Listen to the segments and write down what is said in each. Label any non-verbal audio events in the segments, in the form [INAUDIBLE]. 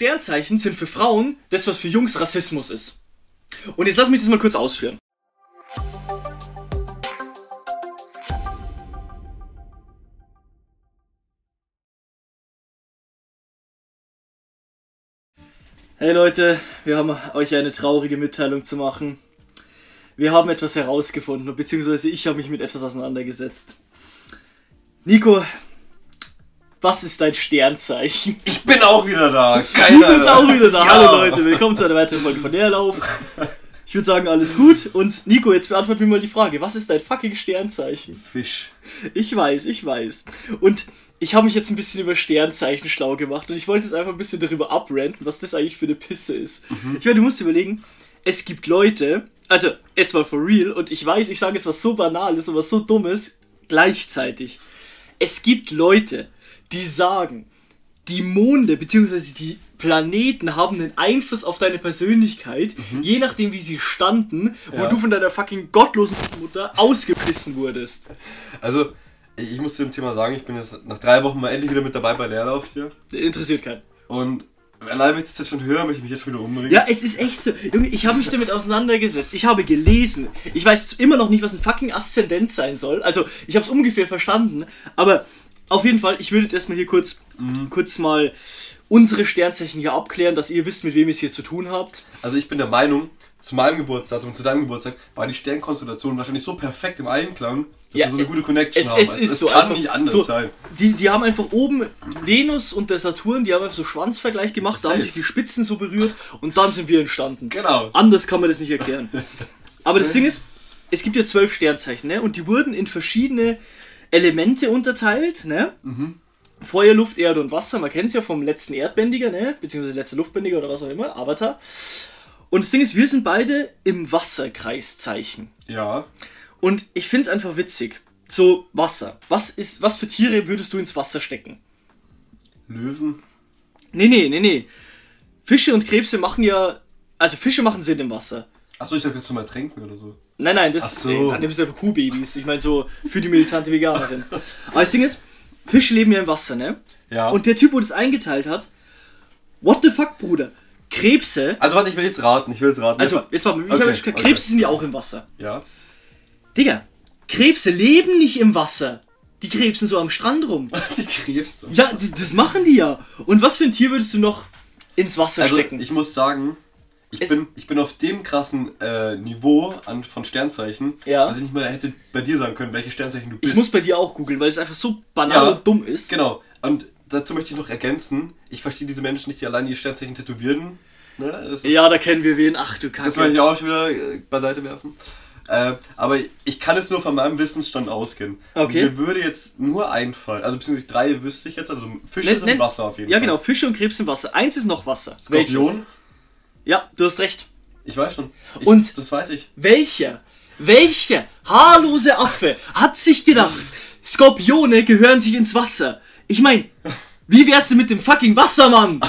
Sternzeichen sind für Frauen das, was für Jungs Rassismus ist. Und jetzt lass mich das mal kurz ausführen. Hey Leute, wir haben euch eine traurige Mitteilung zu machen. Wir haben etwas herausgefunden, beziehungsweise ich habe mich mit etwas auseinandergesetzt. Nico, was ist dein Sternzeichen? Ich bin auch wieder da. Du Keiner. bist auch wieder da. Ja. Hallo Leute, willkommen zu einer weiteren Folge von Leerlauf. Ich würde sagen, alles gut. Und Nico, jetzt beantworte mir mal die Frage, was ist dein fucking Sternzeichen? Fisch. Ich weiß, ich weiß. Und ich habe mich jetzt ein bisschen über Sternzeichen schlau gemacht und ich wollte jetzt einfach ein bisschen darüber abranten, was das eigentlich für eine Pisse ist. Ich meine, du musst dir überlegen, es gibt Leute, also jetzt mal for real, und ich weiß, ich sage jetzt was so Banales und was so Dummes gleichzeitig. Es gibt Leute, die sagen, die Monde bzw. die Planeten haben einen Einfluss auf deine Persönlichkeit, je nachdem wie sie standen, wo Ja. du von deiner fucking gottlosen Mutter ausgepissen wurdest. Also, ich muss zu dem Thema sagen, ich bin jetzt nach drei Wochen mal endlich wieder mit dabei bei Leerlauf hier. Interessiert keinen. Und allein, wenn ich das jetzt schon höre, möchte ich mich jetzt schon wieder umbringen. Ja, es ist echt so. Junge, ich habe mich damit auseinandergesetzt. Ich habe gelesen. Ich weiß immer noch nicht, was ein fucking Aszendent sein soll. Also, ich habe es ungefähr verstanden. Aber auf jeden Fall, ich würde jetzt erstmal hier kurz, kurz mal unsere Sternzeichen hier abklären, dass ihr wisst, mit wem ihr es hier zu tun habt. Also, ich bin der Meinung, zu meinem Geburtsdatum und zu deinem Geburtstag war die Sternkonstellation wahrscheinlich so perfekt im Einklang, dass Ja, wir so eine gute Connection Es, haben. es Also, ist es so. kann einfach nicht anders so, sein. Die, die haben einfach oben Venus und der Saturn, die haben einfach so Schwanzvergleich gemacht, da haben sich die Spitzen so berührt und dann sind wir entstanden. Genau. Anders kann man das nicht erklären. [LAUGHS] Aber das Ding ist, es gibt ja zwölf Sternzeichen, ne? Und die wurden in verschiedene Elemente unterteilt, ne? Feuer, Luft, Erde und Wasser. Man kennt es ja vom letzten Erdbändiger, ne? Beziehungsweise letzte Luftbändiger oder was auch immer, Avatar. Und das Ding ist, wir sind beide im Wasserkreiszeichen. Ja. Und ich finde es einfach witzig. So, Wasser. Was ist, was für Tiere würdest du ins Wasser stecken? Löwen. Nee, nee, nee, nee. Fische und Krebse machen ja. Also Fische machen Sinn im Wasser. Achso, ich dachte jetzt mal trinken oder so. Nein, nein, das Ach so. nee, dann nimmst du einfach Kuhbabys. Ich meine so für die militante Veganerin. Aber das Ding ist, Fische leben ja im Wasser, ne? Ja. Und der Typ, wo das eingeteilt hat, what the fuck, Bruder? Krebse, also, warte, ich will jetzt raten. Ich will jetzt raten. also jetzt mal, ich Okay, hab gesagt, okay. Krebse sind ja auch im Wasser. Ja. Digga, Krebse leben nicht im Wasser. Die krebsen so am Strand rum. [LAUGHS] Die Krebs. Ja, das, das machen die ja. Und was für ein Tier würdest du noch ins Wasser Also, stecken? ich muss sagen, ich bin, ich bin auf dem krassen äh, Niveau an, von Sternzeichen, Ja. dass ich nicht mal hätte bei dir sagen können, welche Sternzeichen du bist. ich muss bei dir auch googeln, weil es einfach so banal Ja. und dumm ist. Genau. Und dazu möchte ich noch ergänzen, ich verstehe diese Menschen nicht, die allein ihr Sternzeichen tätowieren. Ne? Das, ist, Ja, da kennen wir wen. Ach du Kacke. das möchte ich auch schon wieder äh, beiseite werfen. Äh, aber ich kann es nur von meinem Wissensstand ausgehen. Okay. Mir würde jetzt nur einfallen, also beziehungsweise drei wüsste ich jetzt, also Fische Nenn- sind nenn- Wasser auf jeden Ja, Fall. genau. Fische und Krebs im Wasser. Eins ist noch Wasser. Skorpion, Welches? Ja, du hast recht. ich weiß schon. Ich, Und- Das weiß ich. Welcher? Welcher haarlose Affe hat sich gedacht, Skorpione gehören sich ins Wasser? Ich mein, wie wär's denn mit dem fucking Wassermann?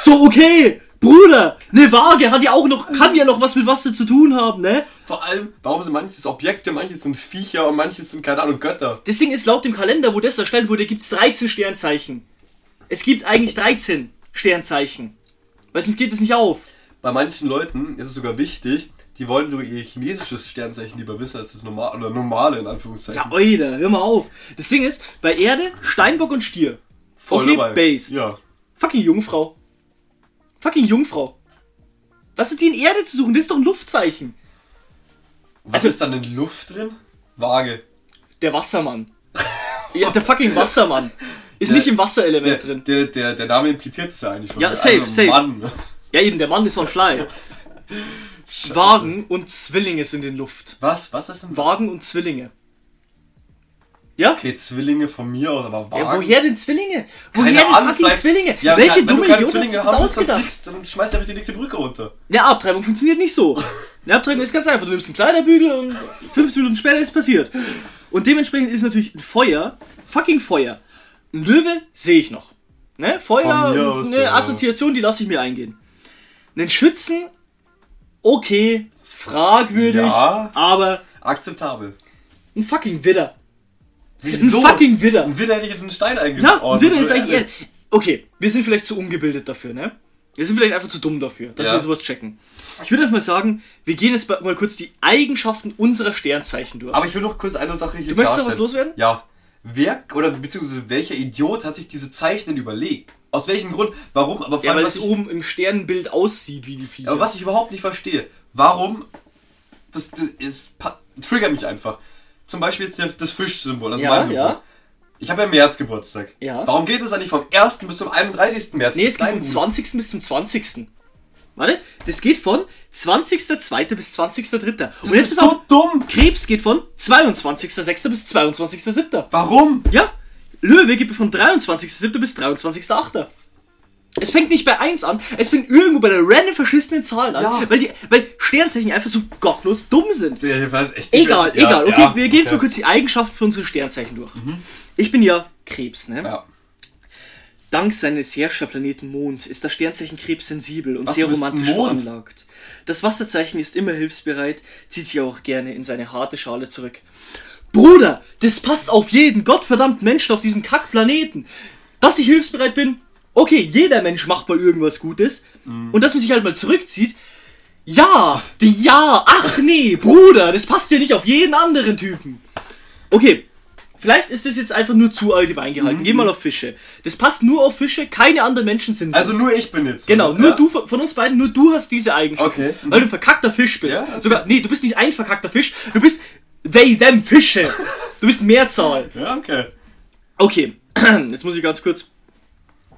So, okay, Bruder, eine Waage hat ja auch noch, kann ja noch was mit Wasser zu tun haben, ne? Vor allem, warum sind manches Objekte, manches sind Viecher und manches sind, keine Ahnung, Götter. Das Ding ist, laut dem Kalender, wo das erstellt wurde, gibt's 13 Sternzeichen. Es gibt eigentlich 13 Sternzeichen. Weil sonst geht es nicht auf. Bei manchen Leuten ist es sogar wichtig, die wollen sogar ihr chinesisches Sternzeichen lieber wissen als das normale, oder normale in Anführungszeichen. Ja, Oida, hör mal auf. Das Ding ist, bei Erde, Steinbock und Stier. Voll okay, dabei. based. Ja. Fucking Jungfrau. Fucking Jungfrau. Was ist die in Erde zu suchen? Das ist doch ein Luftzeichen. Was Also- ist dann in Luft drin? Waage. Der Wassermann. ja, der fucking Wassermann. Ist Der- nicht im Der, Wasserelement drin. der, der, der Name impliziert es ja eigentlich schon. Ja, safe, safe. Mann. Ja, eben, der Mann ist on fly. Wagen und Zwillinge sind in Luft. Was? Was ist denn Wagen und Zwillinge. Ja? Okay, Zwillinge von mir aus, aber Wagen. Ja, woher denn Zwillinge? Woher Keine denn Ahnung, fucking Zwillinge? Ja, Welche wenn du dumme Idiot hat sich das haben willst, dann ausgedacht? fliegst, dann schmeißt einfach die nächste Brücke runter. Eine Abtreibung funktioniert nicht so. Eine Abtreibung ist ganz einfach. Du nimmst einen Kleiderbügel und 15 Minuten später ist passiert. Und dementsprechend ist natürlich ein Feuer, fucking Feuer. Ein Löwe sehe ich noch. Ne? Feuer, aus, eine ja. Assoziation, die lasse ich mir eingehen. Einen Schützen, okay, fragwürdig, Ja. aber Akzeptabel. ein fucking Widder. Wieso? Ein fucking Widder. Ein Widder hätte ich in den Stein Ja, eingebaut. ein Widder ist eigentlich eher. Okay, wir sind vielleicht zu ungebildet dafür, ne? Wir sind vielleicht einfach zu dumm dafür, dass Ja. wir sowas checken. Ich würde einfach mal sagen, wir gehen jetzt mal kurz die Eigenschaften unserer Sternzeichen durch. Aber ich will noch kurz eine Sache hier Du möchtest klarstellen. was loswerden? Ja. Wer oder beziehungsweise welcher Idiot hat sich diese Zeichen überlegt? Aus welchem Grund? Warum? Aber vor ja, allem, weil was es ich, oben im Sternenbild aussieht wie die Viecher. aber was ich überhaupt nicht verstehe, warum das, das ist, triggert mich einfach. Zum Beispiel jetzt das Fischsymbol, also Ja, mein Symbol. ja. Ich habe ja im März Geburtstag. Ja. Warum geht es dann nicht vom 1. bis zum 31. März? Nee, es geht vom Bruder. 20. bis zum 20. Warte, das geht von 20.02. bis 20.03. Das Und jetzt ist so auf, dumm. Krebs geht von 22.06. bis 22.07. Warum? Ja, Löwe geht von 23.07. bis 23.08. Es fängt nicht bei 1 an, es fängt irgendwo bei der random verschissenen Zahl an, Ja. weil, die, weil Sternzeichen einfach so gottlos dumm sind. Ja, Egal. Ja, egal. Okay, wir gehen jetzt mal kurz die Eigenschaften von unseren Sternzeichen durch. Ich bin ja Krebs, ne? Ja. Dank seines Herrscherplaneten Mond ist das Sternzeichen Krebs sensibel und Was, sehr romantisch veranlagt. Das Wasserzeichen ist immer hilfsbereit, zieht sich auch gerne in seine harte Schale zurück. Bruder, das passt auf jeden gottverdammten Menschen auf diesem Kackplaneten. Dass ich hilfsbereit bin, okay, jeder Mensch macht mal irgendwas Gutes. Mhm. Und dass man sich halt mal zurückzieht, ja, ja, ach nee, Bruder, das passt ja nicht auf jeden anderen Typen. Okay, vielleicht ist das jetzt einfach nur zu allgemein gehalten. Mhm. Geh mal auf Fische. Das passt nur auf Fische, keine anderen Menschen sind so. Also nur ich bin jetzt. Genau, nur ja? du von von uns beiden, nur du hast diese Eigenschaft. Okay. Weil du ein verkackter Fisch bist. Ja, okay. Sogar, nee, du bist nicht ein verkackter Fisch, du bist they, them Fische. Du bist Mehrzahl. Ja, okay. Okay, [CLEARS THROAT] jetzt muss ich ganz kurz.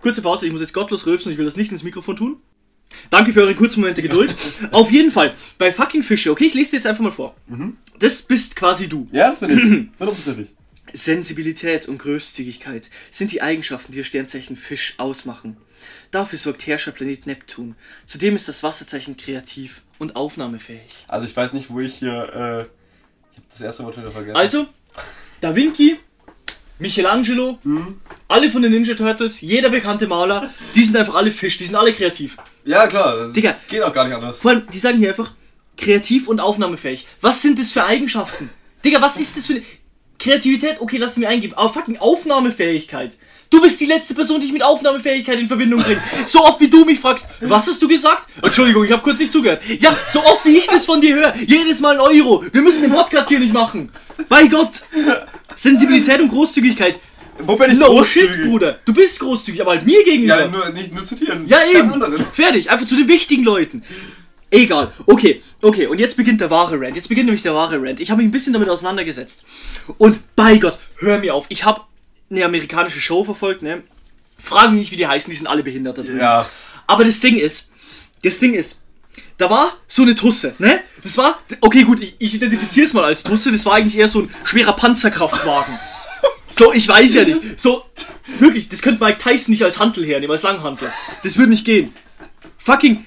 Kurze Pause, ich muss jetzt gottlos rülpsen, ich will das nicht ins Mikrofon tun. Danke für eure kurzen Momente Geduld. [LAUGHS] Auf jeden Fall, bei fucking Fische, okay, ich lese dir jetzt einfach mal vor. Mhm. Das bist quasi du. Ja, das bin ich. [CLEARS THROAT] Hundertprozentig. Sensibilität und Großzügigkeit sind die Eigenschaften, die das Sternzeichen Fisch ausmachen. Dafür sorgt Herrscherplanet Neptun. Zudem ist das Wasserzeichen kreativ und aufnahmefähig. Also ich weiß nicht, wo ich hier. Äh, ich das erste Wort schon wieder vergessen. Also, Da Vinci, Michelangelo, alle von den Ninja Turtles, jeder bekannte Maler, die sind einfach alle Fisch, die sind alle kreativ. Ja, klar. Das Digga. geht auch gar nicht anders. Vor allem, die sagen hier einfach kreativ und aufnahmefähig. Was sind das für Eigenschaften? Digga, was ist das für eine Kreativität? Okay, lass sie mir eingeben. Aber fucking Aufnahmefähigkeit. Du bist die letzte Person, die ich mit Aufnahmefähigkeit in Verbindung bringe. So oft wie du mich fragst, was hast du gesagt? Entschuldigung, ich habe kurz nicht zugehört. Ja, so oft wie ich das von dir höre. Jedes Mal ein Euro. Wir müssen den Podcast hier nicht machen. Bei Gott. Sensibilität und Großzügigkeit. Wo bin ich No großzügig? shit, Bruder. Du bist großzügig, aber halt mir gegenüber. Ja, nur, nicht, nur zu dir. Ja, eben. Fertig. Einfach zu den wichtigen Leuten. Egal. Okay, okay. Und jetzt beginnt der wahre Rant. Jetzt beginnt nämlich der wahre Rant. Ich habe mich ein bisschen damit auseinandergesetzt. Und bei Gott, hör mir auf. Ich habe eine amerikanische Show verfolgt, ne? Frag mich nicht, wie die heißen. Die sind alle behindert da drin. Ja. Aber das Ding ist, das Ding ist, da war so eine Tusse, ne? Das war, okay, gut, ich, ich identifiziere es mal als Tusse. Das war eigentlich eher so ein schwerer Panzerkraftwagen. So, ich weiß ja nicht. So, wirklich, das könnte Mike Tyson nicht als Hantel hernehmen, als Langhantel. Das würde nicht gehen. Fucking.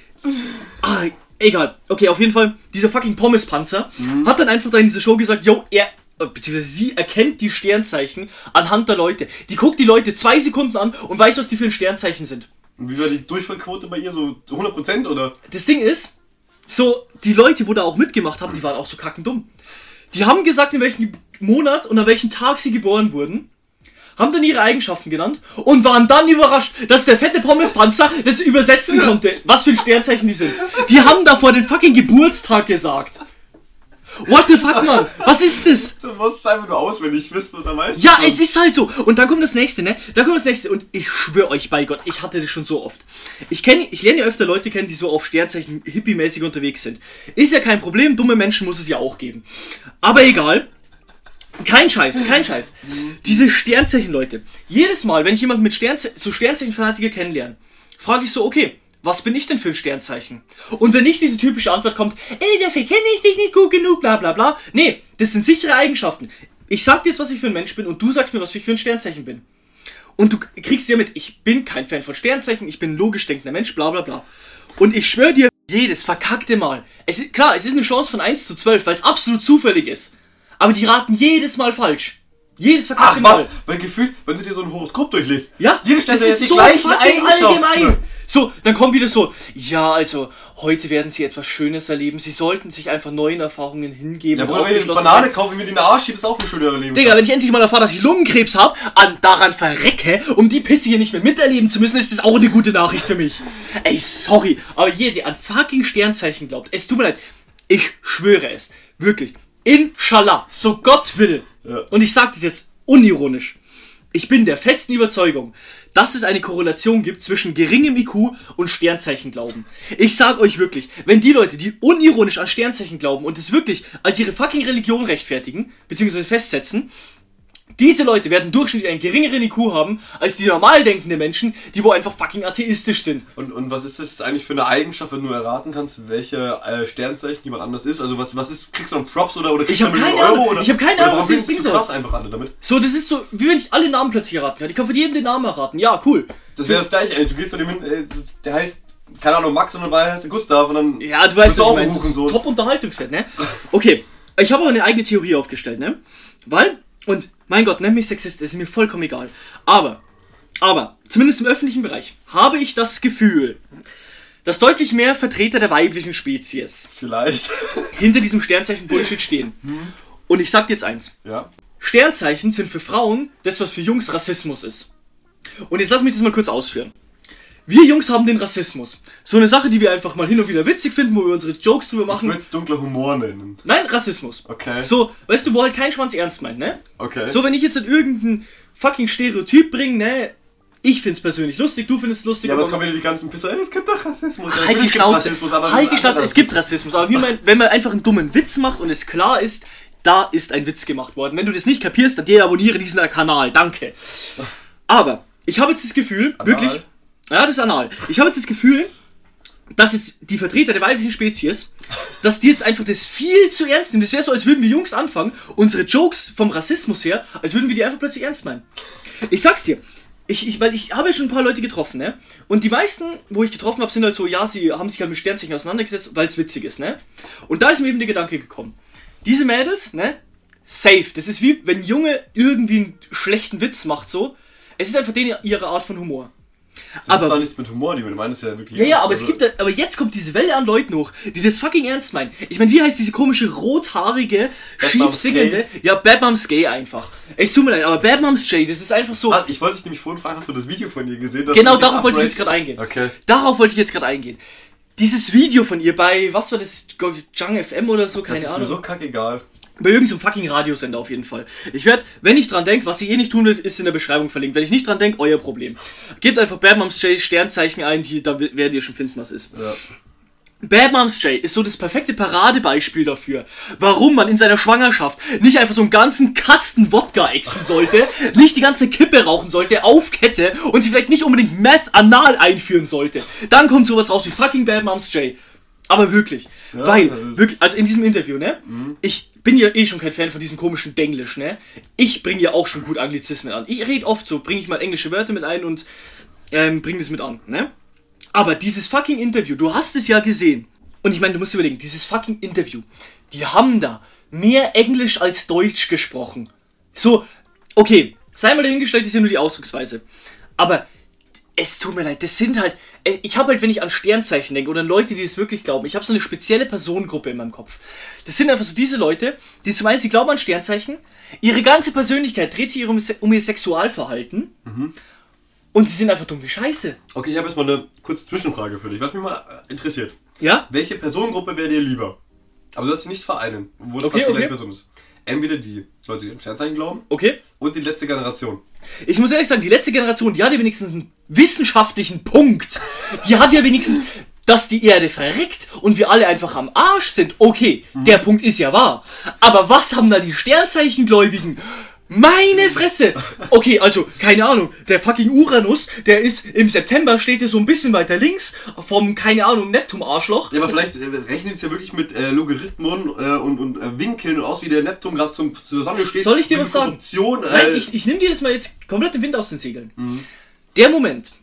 Ah, egal. Okay, auf jeden Fall, dieser fucking Pommespanzer hat dann einfach da in dieser Show gesagt, yo, er. Äh, Beziehungsweise sie erkennt die Sternzeichen anhand der Leute. Die guckt die Leute zwei Sekunden an und weiß, was die für ein Sternzeichen sind. Und Wie war die Durchfallquote bei ihr? So 100% oder? Das Ding ist, so, die Leute, wo da auch mitgemacht haben, die waren auch so kackendumm. Die haben gesagt, in welchem Monat und an welchem Tag sie geboren wurden, haben dann ihre Eigenschaften genannt und waren dann überrascht, dass der fette Pommespanzer das übersetzen [LAUGHS] konnte, was für ein Sternzeichen die sind. Die haben davor den fucking Geburtstag gesagt. What the fuck, Mann? Was ist das? Du musst es einfach nur auswendig wissen und dann weißt Ja, es ist halt so. Und dann kommt das nächste, ne? Dann kommt das nächste. Und ich schwöre euch bei Gott, ich hatte das schon so oft. Ich kenne, ich lerne ja öfter Leute kennen, die so auf Sternzeichen hippie-mäßig unterwegs sind. Ist ja kein Problem, dumme Menschen muss es ja auch geben. Aber egal. Kein Scheiß, kein Scheiß. Diese Sternzeichen-Leute. Jedes Mal, wenn ich jemanden mit Sternze so Sternzeichen-Fanatiker kennenlerne, frage ich so, okay, was bin ich denn für ein Sternzeichen? Und wenn nicht diese typische Antwort kommt, ey, dafür kenne ich dich nicht gut genug, bla bla bla. Nee, das sind sichere Eigenschaften. Ich sag dir jetzt, was ich für ein Mensch bin und du sagst mir, was ich für ein Sternzeichen bin. Und du kriegst ja mit, ich bin kein Fan von Sternzeichen, ich bin ein logisch denkender Mensch, bla bla bla. Und ich schwöre dir, jedes verkackte Mal. Es ist, klar, es ist eine Chance von 1 zu 12, weil es absolut zufällig ist. Aber die raten jedes Mal falsch. Jedes Ach verkackte was, Mal. weil gefühlt, wenn du dir so ein Horoskop durchliest, Ja, jede Stelle das hat ist die so gleichen Eigenschaften. allgemein. So, dann kommt wieder so, ja, also heute werden sie etwas Schönes erleben. Sie sollten sich einfach neuen Erfahrungen hingeben. Ja, Bruder, wenn ich eine Banane sein. kaufe, mir die in den Arsch schiebe, ist auch ein schöner Leben. Digga, wenn ich endlich mal erfahre, dass ich Lungenkrebs habe, an daran verrecke, um die Pisse hier nicht mehr miterleben zu müssen, ist das auch eine gute Nachricht für mich. [LAUGHS] Ey, sorry, aber jeder, der an fucking Sternzeichen glaubt, es tut mir leid, ich schwöre es, wirklich, inshallah, so Gott will, Ja. und ich sage das jetzt unironisch, ich bin der festen Überzeugung, dass es eine Korrelation gibt zwischen geringem IQ und Sternzeichenglauben. Ich sag euch wirklich, wenn die Leute, die unironisch an Sternzeichen glauben und es wirklich als ihre fucking Religion rechtfertigen, beziehungsweise festsetzen, diese Leute werden durchschnittlich einen geringeren IQ haben als die normal denkenden Menschen, die wo einfach fucking atheistisch sind. Und, und was ist das jetzt eigentlich für eine Eigenschaft, wenn du erraten kannst, welche äh, Sternzeichen jemand anders ist? Also was, was ist, kriegst du dann Props oder, oder kriegst Ich du dann keine Ahnung. Oder, Ich hab keine Ahnung, was du bringen soll. krass einfach alle damit? So, das ist so, wie wenn ich alle Namen plötzlich erraten kann. Ich kann von jedem den Namen erraten. Ja, cool. Das wäre das gleiche, ey. Du gehst zu dem hin, äh, der heißt, keine Ahnung, Max und dabei heißt er Gustav und dann. Ja, du weißt, du was ich meine. Hurensohn. Top Unterhaltungswert, ne? Okay, ich habe aber eine eigene Theorie aufgestellt, ne? Weil, und mein Gott, nenn mich Sexist, ist mir vollkommen egal. Aber, aber, zumindest im öffentlichen Bereich, habe ich das Gefühl, dass deutlich mehr Vertreter der weiblichen Spezies Vielleicht. [LAUGHS] hinter diesem Sternzeichen Bullshit stehen. Und ich sag dir jetzt eins. ja. Sternzeichen sind für Frauen das, was für Jungs Rassismus ist. Und jetzt lass mich das mal kurz ausführen. Wir Jungs haben den Rassismus. So eine Sache, die wir einfach mal hin und wieder witzig finden, wo wir unsere Jokes drüber Ich machen. würde es dunkler Humor nennen. Nein, Rassismus. Okay. So, weißt du, wo halt kein Schwanz ernst meint, ne? Okay. So, wenn ich jetzt in irgendein fucking Stereotyp bringe, ne? Ich find's persönlich lustig, du findest es lustig, ja, aber es kommen wieder die ganzen Pisser. Es gibt doch Rassismus. halt Natürlich die Schnauze. Halt die Schnauze, es gibt Rassismus, aber wie man, wenn man einfach einen dummen Witz macht und es klar ist, da ist ein Witz gemacht worden. Wenn du das nicht kapierst, dann deabonniere diesen Kanal, danke. Aber, ich habe jetzt das Gefühl, Anal? wirklich, ja, das ist anal. Ich habe jetzt das Gefühl, dass jetzt die Vertreter der weiblichen Spezies, dass die jetzt einfach das viel zu ernst nehmen. Das wäre so, als würden wir Jungs anfangen, unsere Jokes vom Rassismus her, als würden wir die einfach plötzlich ernst meinen. Ich sag's dir, ich, ich, weil ich habe ja schon ein paar Leute getroffen, ne? Und die meisten, wo ich getroffen habe, sind halt so, ja, sie haben sich halt mit Sternzeichen auseinandergesetzt, weil es witzig ist, ne? Und da ist mir eben der Gedanke gekommen. Diese Mädels, ne? Safe. Das ist wie, wenn ein Junge irgendwie einen schlechten Witz macht, so. Es ist einfach denen ihre Art von Humor. Das aber- ist doch nichts mit Humor, die meinen es ja wirklich. Ja, ja, aber es Also, gibt, da, aber jetzt kommt diese Welle an Leuten hoch, die das fucking ernst meinen. Ich meine, wie heißt diese komische rothaarige, Bad schief Moms singende? Ja, Bad Moms Gay einfach. Es tut mir leid, aber Bad Moms J, das ist einfach so. Ah, ich wollte dich nämlich vorhin fragen, hast du das Video von ihr gesehen? genau darauf wollte ich jetzt gerade eingehen. Okay. Darauf wollte ich jetzt gerade eingehen. Dieses Video von ihr bei, was war das, Jung FM oder so, Das keine ist Ahnung. mir so kackegal. Bei irgendeinem fucking Radiosender auf jeden Fall. Ich werde, wenn ich dran denke, was sie eh nicht tun wird, ist in der Beschreibung verlinkt. Wenn ich nicht dran denke, euer Problem. Gebt einfach Bad Moms J Sternzeichen ein, die, da werdet ihr schon finden, was ist. Ja. Bad Moms J ist so das perfekte Paradebeispiel dafür, warum man in seiner Schwangerschaft nicht einfach so einen ganzen Kasten Wodka exen sollte, nicht die ganze Kippe rauchen sollte, auf Kette und sie vielleicht nicht unbedingt Meth anal einführen sollte. Dann kommt sowas raus wie fucking Bad Moms J. Aber wirklich. Weil, das ist- wirklich, also in diesem Interview, ne? Ich bin ja eh schon kein Fan von diesem komischen Denglisch, ne? Ich bringe ja auch schon gut Anglizismen an. Ich rede oft so, bringe ich mal englische Wörter mit ein und ähm, bringe das mit an, ne? Aber dieses fucking Interview, du hast es ja gesehen. Und ich meine, du musst überlegen, dieses fucking Interview, die haben da mehr Englisch als Deutsch gesprochen. So, okay, sei mal dahingestellt, das ist ja nur die Ausdrucksweise. Aber es tut mir leid, das sind halt. äh, Ich habe halt, wenn ich an Sternzeichen denke oder an Leute, die das wirklich glauben, ich habe so eine spezielle Personengruppe in meinem Kopf. Das sind einfach so diese Leute, die zum einen, sie glauben an Sternzeichen, ihre ganze Persönlichkeit dreht sich um, um ihr Sexualverhalten und sie sind einfach dumm wie Scheiße. Okay, ich habe jetzt mal eine kurze Zwischenfrage für dich, was mich mal äh, interessiert. Ja? Welche Personengruppe wäre dir lieber? Aber du sollst sie nicht vereinen, obwohl es Okay, okay. Person ist. Entweder die Leute, die an Sternzeichen glauben, Okay. und die letzte Generation. Ich muss ehrlich sagen, die letzte Generation, die hat ja wenigstens einen wissenschaftlichen Punkt. Die hat ja wenigstens, dass die Erde verreckt und wir alle einfach am Arsch sind. Okay, der Punkt ist ja wahr. Aber was haben da die Sternzeichengläubigen? Meine Fresse! Okay, also, keine Ahnung, der fucking Uranus, der ist im September, steht hier so ein bisschen weiter links vom, keine Ahnung, Neptun-Arschloch. Ja, aber vielleicht äh, rechnen sie es ja wirklich mit äh, Logarithmen äh, und, und äh, Winkeln und aus, wie der Neptun gerade zur Sonne steht. Soll ich dir was sagen? Korruption, äh, Nein, ich, ich nehme dir das mal jetzt komplett den Wind aus den Segeln. Der Moment,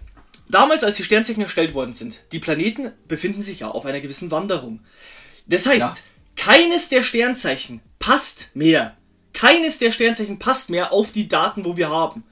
damals als die Sternzeichen erstellt worden sind, die Planeten befinden sich ja auf einer gewissen Wanderung. Das heißt, Ja. keines der Sternzeichen passt mehr. Keines der Sternzeichen passt mehr auf die Daten, wo wir haben.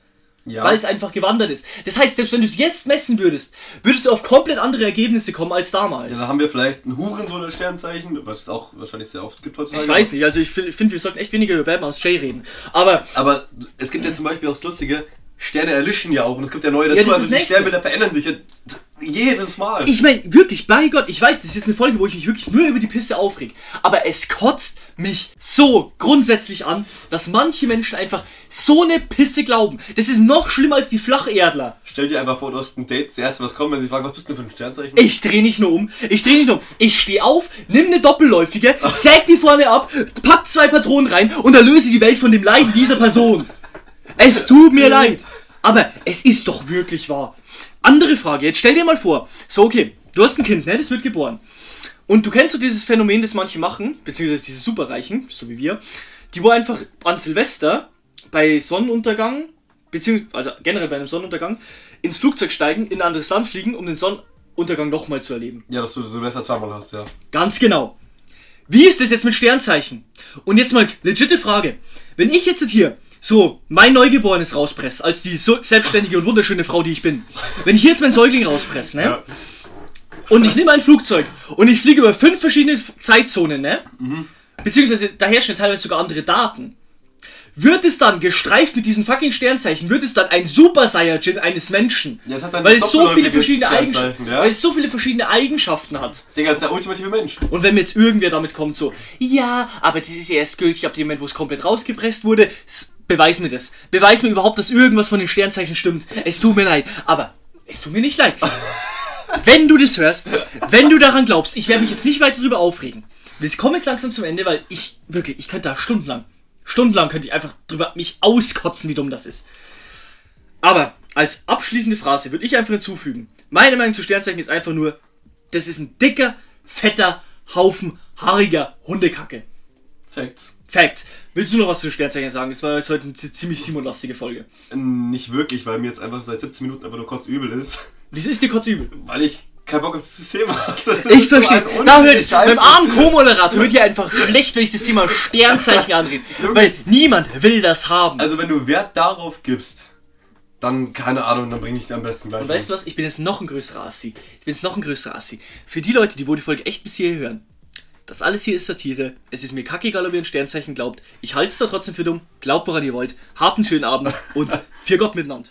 Ja. Weil es einfach gewandert ist. Das heißt, selbst wenn du es jetzt messen würdest, würdest du auf komplett andere Ergebnisse kommen als damals. Ja, dann haben wir vielleicht ein Hurensohn als Sternzeichen, was es auch wahrscheinlich sehr oft gibt heutzutage. ich weiß nicht, also ich finde, find, wir sollten echt weniger über Batman aus Jay reden. Aber Aber es gibt ja zum Beispiel auch das Lustige, Sterne erlischen ja auch und es gibt ja neue Ja, dazu, ist also die. Sternbilder verändern sich ja jedes Mal. Ich meine, wirklich, bei Gott, ich weiß, das ist jetzt eine Folge, wo ich mich wirklich nur über die Pisse aufreg. Aber es kotzt mich so grundsätzlich an, dass manche Menschen einfach so eine Pisse glauben. Das ist noch schlimmer als die Flacherdler. Stell dir einfach vor, du hast ein Date, das erste, was kommt, wenn sie fragen, was bist du denn für ein Sternzeichen? Ich dreh nicht nur um. Ich dreh nicht nur um. Ich steh auf, nimm eine doppelläufige, säg die vorne ab, pack zwei Patronen rein und erlöse die Welt von dem Leiden dieser Person. Es tut mir leid. Aber es ist doch wirklich wahr. Andere Frage, jetzt stell dir mal vor, so okay, du hast ein Kind, ne, das wird geboren. Und du kennst so dieses Phänomen, das manche machen, beziehungsweise diese Superreichen, so wie wir, die wo einfach an Silvester bei Sonnenuntergang, beziehungsweise also generell bei einem Sonnenuntergang, ins Flugzeug steigen, in ein anderes Land fliegen, um den Sonnenuntergang nochmal zu erleben. Ja, dass du Silvester zweimal hast, ja. Ganz genau. Wie ist das jetzt mit Sternzeichen? Und jetzt mal legitime Frage. Wenn ich jetzt hier so mein Neugeborenes rauspresse, als die so selbstständige und wunderschöne Frau, die ich bin, wenn ich jetzt meinen Säugling rauspresse, ne? Ja. Und ich nehme ein Flugzeug und ich fliege über fünf verschiedene Zeitzonen, ne? Beziehungsweise da herrschen teilweise sogar andere Daten. Wird es dann gestreift mit diesen fucking Sternzeichen, wird es dann ein Super Saiyajin eines Menschen? Ja, es hat dann weil es so viele verschiedene Eigenschaften, ja. weil es so viele verschiedene Eigenschaften hat. Digga, das ist der ultimative Mensch. Und wenn mir jetzt irgendwer damit kommt, so, ja, aber das ist ja erst gültig ab dem Moment, wo es komplett rausgepresst wurde, beweis mir das. Beweis mir überhaupt, dass irgendwas von den Sternzeichen stimmt. Es tut mir leid, aber es tut mir nicht leid. [LAUGHS] wenn du das hörst, wenn du daran glaubst, ich werde mich jetzt nicht weiter darüber aufregen. Wir kommen jetzt langsam zum Ende, weil ich, wirklich, ich könnte da stundenlang, stundenlang könnte ich einfach drüber mich auskotzen, wie dumm das ist. Aber als abschließende Phrase würde ich einfach hinzufügen, meine Meinung zu Sternzeichen ist einfach nur, das ist ein dicker, fetter Haufen haariger Hundekacke. Facts. Fact. Willst du noch was zu Sternzeichen sagen? Das war jetzt heute eine zi- ziemlich Simon-lastige Folge. Nicht wirklich, weil mir jetzt einfach seit 17 Minuten einfach nur kurz übel ist. Wieso ist dir kurz übel? Weil ich keinen Bock auf dieses Thema. [LAUGHS] Das Ich verstehe ein Da hört beim armen Co-Moderator hört ihr einfach schlecht, wenn ich das Thema Sternzeichen anrede. [LAUGHS] Weil niemand will das haben. Also wenn du Wert darauf gibst, dann, keine Ahnung, dann bringe ich dir am besten gleich. Und weißt du was? Ich bin jetzt noch ein größerer Assi. Ich bin jetzt noch ein größerer Assi. Für die Leute, die wohl die Folge echt bis hierher hören, das alles hier ist Satire. Es ist mir kackegal, ob ihr ein Sternzeichen glaubt. Ich halte es da trotzdem für dumm. Glaubt, woran ihr wollt. Habt einen schönen Abend [LAUGHS] und für Gott miteinander.